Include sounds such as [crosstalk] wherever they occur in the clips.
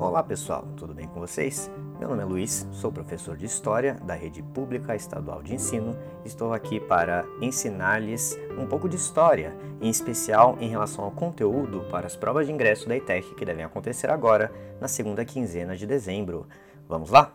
Olá pessoal, tudo bem com vocês? Meu nome é Luiz, sou professor de História da Rede Pública Estadual de Ensino. Estou aqui para ensinar-lhes um pouco de História, em especial em relação ao conteúdo para as provas de ingresso da ETEC que devem acontecer agora, na segunda quinzena de dezembro. Vamos lá?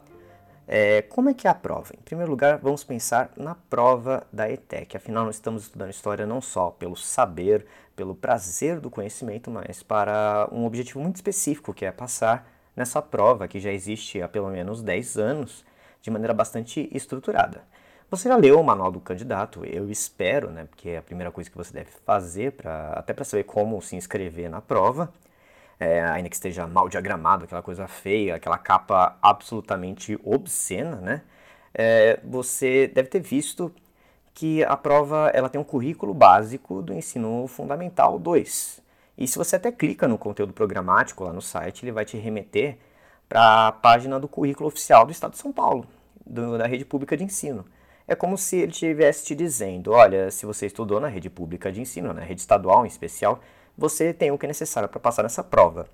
É, como é que é a prova? Em primeiro lugar, vamos pensar na prova da ETEC. Afinal, nós estamos estudando história não só pelo saber, pelo prazer do conhecimento, mas para um objetivo muito específico, que é passar nessa prova que já existe há pelo menos 10 anos, de maneira bastante estruturada. Você já leu o manual do candidato, eu espero, né, porque é a primeira coisa que você deve fazer, pra, até para saber como se inscrever na prova, é, ainda que esteja mal diagramado, aquela coisa feia, aquela capa absolutamente obscena, né? É, você deve ter visto que a prova ela tem um currículo básico do ensino fundamental 2. E se você até clica no conteúdo programático lá no site, ele vai te remeter para a página do currículo oficial do Estado de São Paulo, do, da rede pública de ensino. É como se ele estivesse te dizendo: olha, se você estudou na rede pública de ensino, na rede estadual em especial, você tem o que é necessário para passar nessa prova.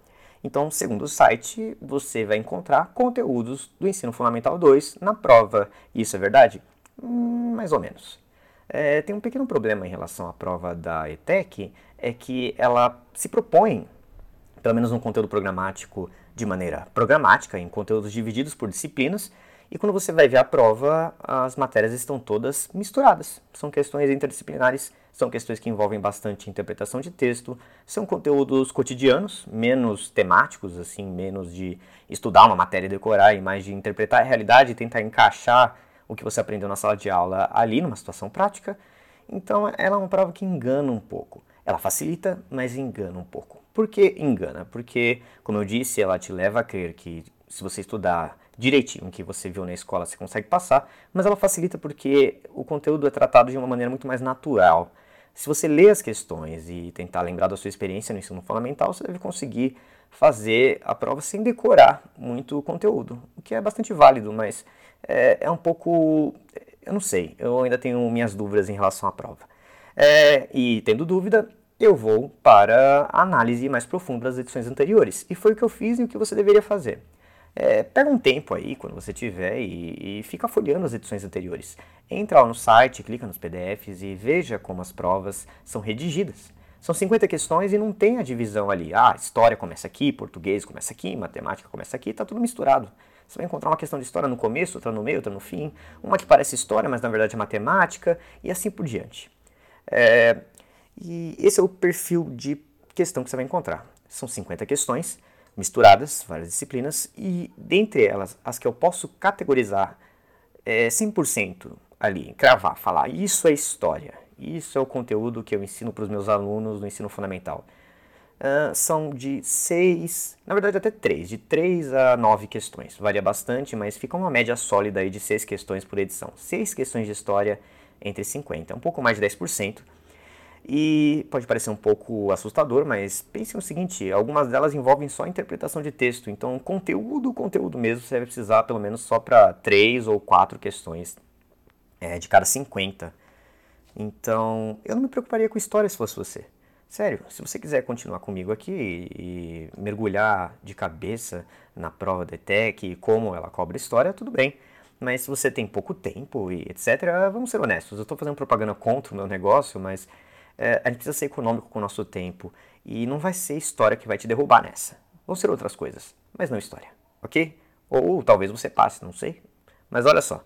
Então, segundo o site, você vai encontrar conteúdos do ensino fundamental 2 na prova. Isso é verdade? Hum, mais ou menos. É, tem um pequeno problema em relação à prova da ETEC, é que ela se propõe, pelo menos no conteúdo programático, de maneira programática, em conteúdos divididos por disciplinas, e quando você vai ver a prova, as matérias estão todas misturadas. São questões interdisciplinares, são questões que envolvem bastante interpretação de texto, são conteúdos cotidianos, menos temáticos, assim, menos de estudar uma matéria e decorar, e mais de interpretar a realidade e tentar encaixar o que você aprendeu na sala de aula ali, numa situação prática. Então, ela é uma prova que engana um pouco. Ela facilita, mas engana um pouco. Por que engana? Porque, como eu disse, ela te leva a crer que se você estudar direitinho o que você viu na escola, você consegue passar, mas ela facilita porque o conteúdo é tratado de uma maneira muito mais natural. Se você lê as questões e tentar lembrar da sua experiência no ensino fundamental, você deve conseguir fazer a prova sem decorar muito o conteúdo, o que é bastante válido, mas é, é um pouco. Eu não sei, eu ainda tenho minhas dúvidas em relação à prova. É, e tendo dúvida, eu vou para a análise mais profunda das edições anteriores. E foi o que eu fiz e o que você deveria fazer. É, pega um tempo aí, quando você tiver, e, e, fica folheando as edições anteriores. Entra lá no site, clica nos PDFs e veja como as provas são redigidas. São 50 questões e não tem a divisão ali. Ah, história começa aqui, português começa aqui, matemática começa aqui, está tudo misturado. Você vai encontrar uma questão de história no começo, outra no meio, outra no fim, uma que parece história, mas na verdade é matemática, e assim por diante. É, e esse é o perfil de questão que você vai encontrar. São 50 questões misturadas, várias disciplinas, e dentre elas, as que eu posso categorizar é, 100% ali, cravar, falar, isso é história, isso é o conteúdo que eu ensino para os meus alunos no ensino fundamental uh, são de seis, na verdade até três, de três a nove questões. Varia bastante, mas fica uma média sólida aí de seis questões por edição. Seis questões de história entre 50, um pouco mais de 10%. E pode parecer um pouco assustador, mas pense no seguinte: algumas delas envolvem só interpretação de texto, então conteúdo, conteúdo mesmo, você vai precisar pelo menos só para três ou quatro questões é, de cada 50. Então eu não me preocuparia com história se fosse você. Sério, se você quiser continuar comigo aqui e, mergulhar de cabeça na prova da ETEC e como ela cobra história, tudo bem. Mas se você tem pouco tempo e etc., vamos ser honestos, eu estou fazendo propaganda contra o meu negócio, mas é, a gente precisa ser econômico com o nosso tempo e não vai ser história que vai te derrubar nessa. Vão ser outras coisas, mas não história, ok? Ou, ou talvez você passe, não sei. Mas olha só,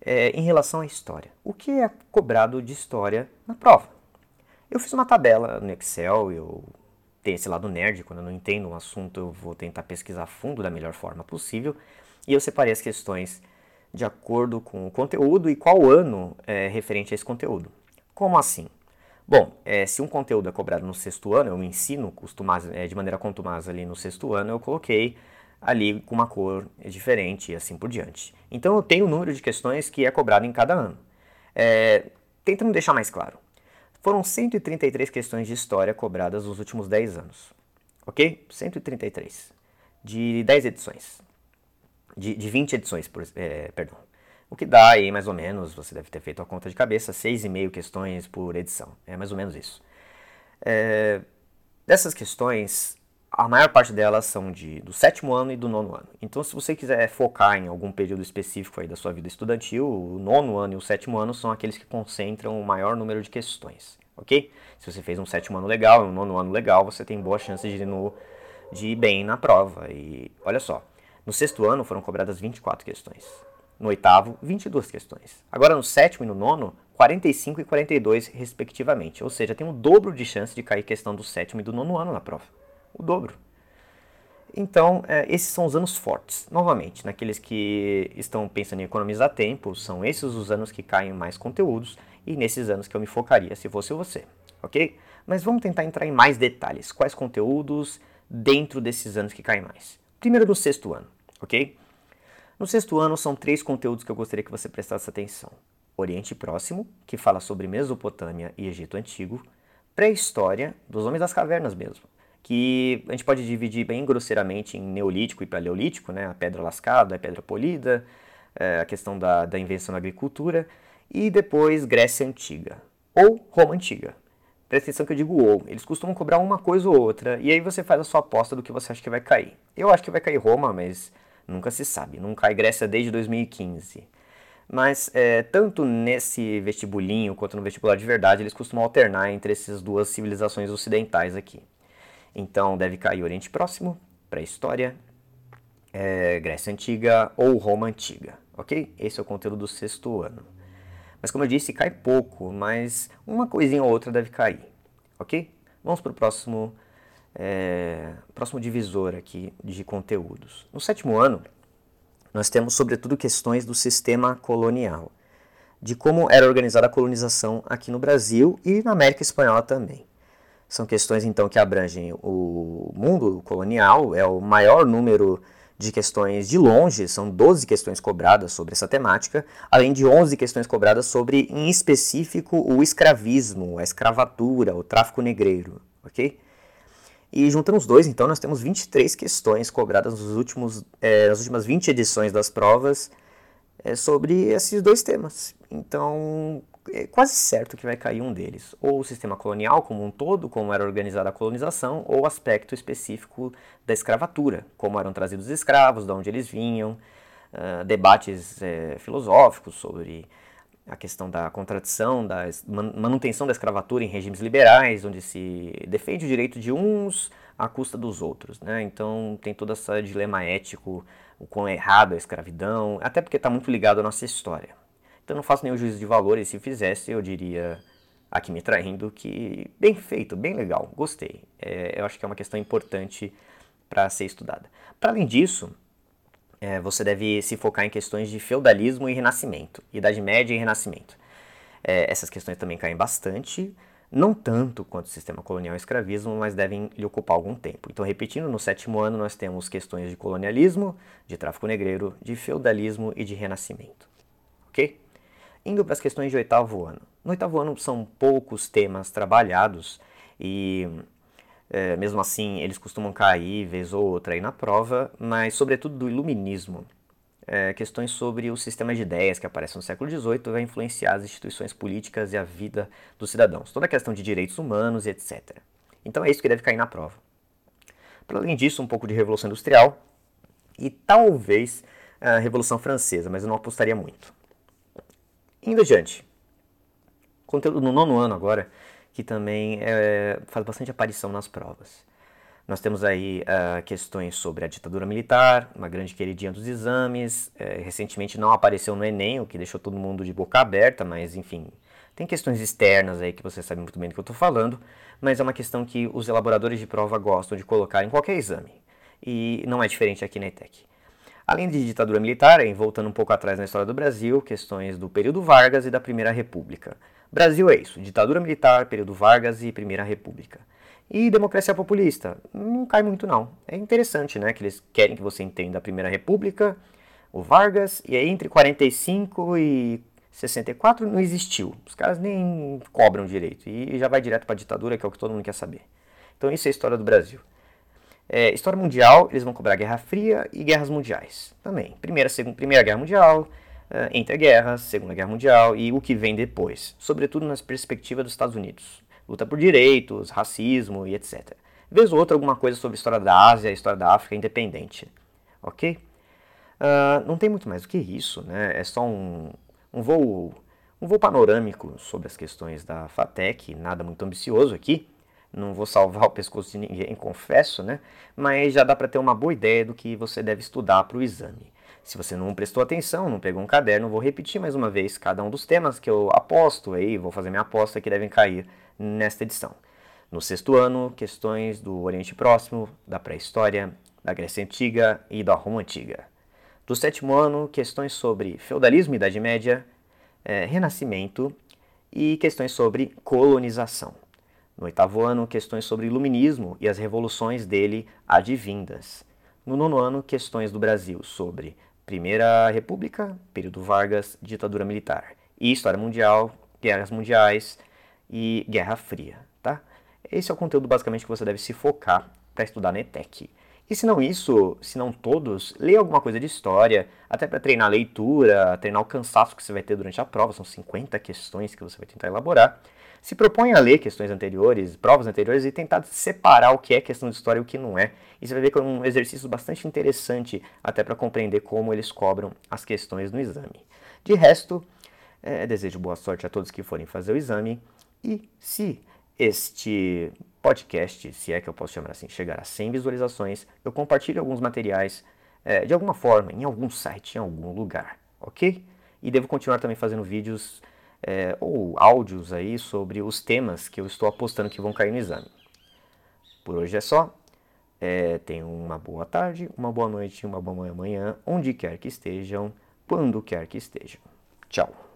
é, em relação à história, o que é cobrado de história na prova? Eu fiz uma tabela no Excel, eu tenho esse lado nerd, quando eu não entendo um assunto eu vou tentar pesquisar a fundo da melhor forma possível, e eu separei as questões de acordo com o conteúdo e qual ano é referente a esse conteúdo. Como assim? Bom, é, se um conteúdo é cobrado no sexto ano, eu ensino é, de maneira contumaz ali no sexto ano, eu coloquei ali com uma cor diferente e assim por diante. Então eu tenho o número de questões que é cobrado em cada ano. É, tentando deixar mais claro. Foram 133 questões de história cobradas nos últimos 10 anos. Ok? 133. De 10 edições. De, de 20 edições, por, é, perdão. O que dá aí, mais ou menos, você deve ter feito a conta de cabeça, 6,5 questões por edição. É mais ou menos isso. É, dessas questões, a maior parte delas são de, do sétimo ano e do nono ano. Então, se você quiser focar em algum período específico aí da sua vida estudantil, o nono ano e o sétimo ano são aqueles que concentram o maior número de questões, ok? Se você fez um sétimo ano legal e um nono ano legal, você tem boa chance de ir, no, de ir bem na prova. E olha só, no sexto ano foram cobradas 24 questões. No oitavo, 22 questões. Agora no sétimo e no nono, 45 e 42, respectivamente. Ou seja, tem o dobro de chance de cair questão do sétimo e do nono ano na prova. O dobro. Então, é, esses são os anos fortes. Novamente, naqueles que estão pensando em economizar tempo, são esses os anos que caem mais conteúdos e nesses anos que eu me focaria se fosse você, ok? Mas vamos tentar entrar em mais detalhes. Quais conteúdos dentro desses anos que caem mais? Primeiro do sexto ano, ok? No sexto ano, são três conteúdos que eu gostaria que você prestasse atenção. Oriente Próximo, que fala sobre Mesopotâmia e Egito Antigo, pré-história dos homens das cavernas mesmo, que a gente pode dividir bem grosseiramente em Neolítico e Paleolítico, né? a pedra lascada, a pedra polida, é, a questão da, da invenção da agricultura, e depois Grécia Antiga, ou Roma Antiga. Presta atenção que eu digo ou, eles costumam cobrar uma coisa ou outra, e aí você faz a sua aposta do que você acha que vai cair. Eu acho que vai cair Roma, mas nunca se sabe, não cai Grécia desde 2015. Mas é, tanto nesse vestibulinho quanto no vestibular de verdade, eles costumam alternar entre essas duas civilizações ocidentais aqui. Então deve cair Oriente Próximo, pré-história, é, Grécia Antiga ou Roma Antiga, ok? Esse é o conteúdo do sexto ano. Mas como eu disse, cai pouco, mas uma coisinha ou outra deve cair, ok? Vamos para o próximo, é, próximo divisor aqui de conteúdos. No sétimo ano, nós temos sobretudo questões do sistema colonial, de como era organizada a colonização aqui no Brasil e na América Espanhola também. São questões então que abrangem o mundo colonial, é o maior número de questões de longe, são 12 questões cobradas sobre essa temática, além de 11 questões cobradas sobre, em específico, o escravismo, a escravatura, o tráfico negreiro, ok? E juntando os dois, então, nós temos 23 questões cobradas nos últimos, é, nas últimas 20 edições das provas é, sobre esses dois temas. Então, é quase certo que vai cair um deles. Ou o sistema colonial como um todo, como era organizada a colonização, ou o aspecto específico da escravatura, como eram trazidos os escravos, de onde eles vinham, uh, debates é, filosóficos sobre a questão da contradição, da manutenção da escravatura em regimes liberais, onde se defende o direito de uns à custa dos outros. Né? Então tem todo esse dilema ético, o quão é errado a escravidão, até porque está muito ligado à nossa história. Então não faço nenhum juízo de valor, e se fizesse, eu diria, aqui me traindo, que bem feito, bem legal, gostei. É, eu acho que é uma questão importante para ser estudada. Para além disso, é, você deve se focar em questões de feudalismo e renascimento, Idade Média e Renascimento. É, essas questões também caem bastante, não tanto quanto o sistema colonial e escravismo, mas devem lhe ocupar algum tempo. Então, repetindo, no sétimo ano nós temos questões de colonialismo, de tráfico negreiro, de feudalismo e de renascimento. Ok? Indo para as questões de oitavo ano. No oitavo ano são poucos temas trabalhados e é, mesmo assim, eles costumam cair vez ou outra aí na prova, mas sobretudo do iluminismo. É, questões sobre o sistema de ideias que aparece no século XVIII vai influenciar as instituições políticas e a vida dos cidadãos. Toda a questão de direitos humanos e etc. Então é isso que deve cair na prova. Para além disso, um pouco de Revolução Industrial e talvez a Revolução Francesa, mas eu não apostaria muito. Indo adiante. Conteúdo no nono ano agora que também é, faz bastante aparição nas provas. Nós temos aí uh, questões sobre a ditadura militar, uma grande queridinha dos exames. É, recentemente não apareceu no Enem, o que deixou todo mundo de boca aberta, mas enfim, tem questões externas aí que você sabe muito bem do que eu estou falando, mas é uma questão que os elaboradores de prova gostam de colocar em qualquer exame. E não é diferente aqui na ETEC. Além de ditadura militar, voltando um pouco atrás na história do Brasil, questões do período Vargas e da Primeira República. Brasil é isso: ditadura militar, período Vargas e Primeira República. E democracia populista? Não cai muito, não. É interessante, né? Que eles querem que você entenda a Primeira República, o Vargas, e aí entre 45 e 64 não existiu. Os caras nem cobram direito. E já vai direto para a ditadura, que é o que todo mundo quer saber. Então, isso é a história do Brasil. É, história mundial, eles vão cobrar Guerra Fria e guerras mundiais. Também. Primeira, segunda, Primeira Guerra Mundial, uh, entre a guerra, Segunda Guerra Mundial e o que vem depois, sobretudo na perspectiva dos Estados Unidos. Luta por direitos, racismo e etc. vez ou outra alguma coisa sobre a história da Ásia, a história da África independente, ok? Uh, não tem muito mais do que isso, né? É só um, um voo um voo panorâmico sobre as questões da FATEC, nada muito ambicioso aqui. Não vou salvar [laughs] o pescoço de ninguém, confesso, né? Mas já dá para ter uma boa ideia do que você deve estudar para o exame. Se você não prestou atenção, não pegou um caderno, vou repetir mais uma vez cada um dos temas que eu aposto aí, vou fazer minha aposta que devem cair nesta edição. No sexto ano, questões do Oriente Próximo, da pré-história, da Grécia Antiga e da Roma Antiga. Do sétimo ano, questões sobre feudalismo e Idade Média, é, renascimento e questões sobre colonização. No oitavo ano, questões sobre iluminismo e as revoluções dele advindas. No nono ano, questões do Brasil sobre Primeira República, período Vargas, ditadura militar e história mundial, guerras mundiais e Guerra Fria, tá? Esse é o conteúdo basicamente que você deve se focar para estudar na ETEC. E se não isso, se não todos, leia alguma coisa de história, até para treinar a leitura, treinar o cansaço que você vai ter durante a prova, são 50 questões que você vai tentar elaborar. Se propõe a ler questões anteriores, provas anteriores e tentar separar o que é questão de história e o que não é. E você vai ver que é um exercício bastante interessante até para compreender como eles cobram as questões no exame. De resto, é, desejo boa sorte a todos que forem fazer o exame e se este podcast, se é que eu posso chamar assim, chegar a 100 visualizações, eu compartilho alguns materiais é, de alguma forma, em algum site, em algum lugar, ok? E devo continuar também fazendo vídeos é, ou áudios aí sobre os temas que eu estou apostando que vão cair no exame. Por hoje é só. É, tenham uma boa tarde, uma boa noite, uma boa manhã, onde quer que estejam, quando quer que estejam. Tchau.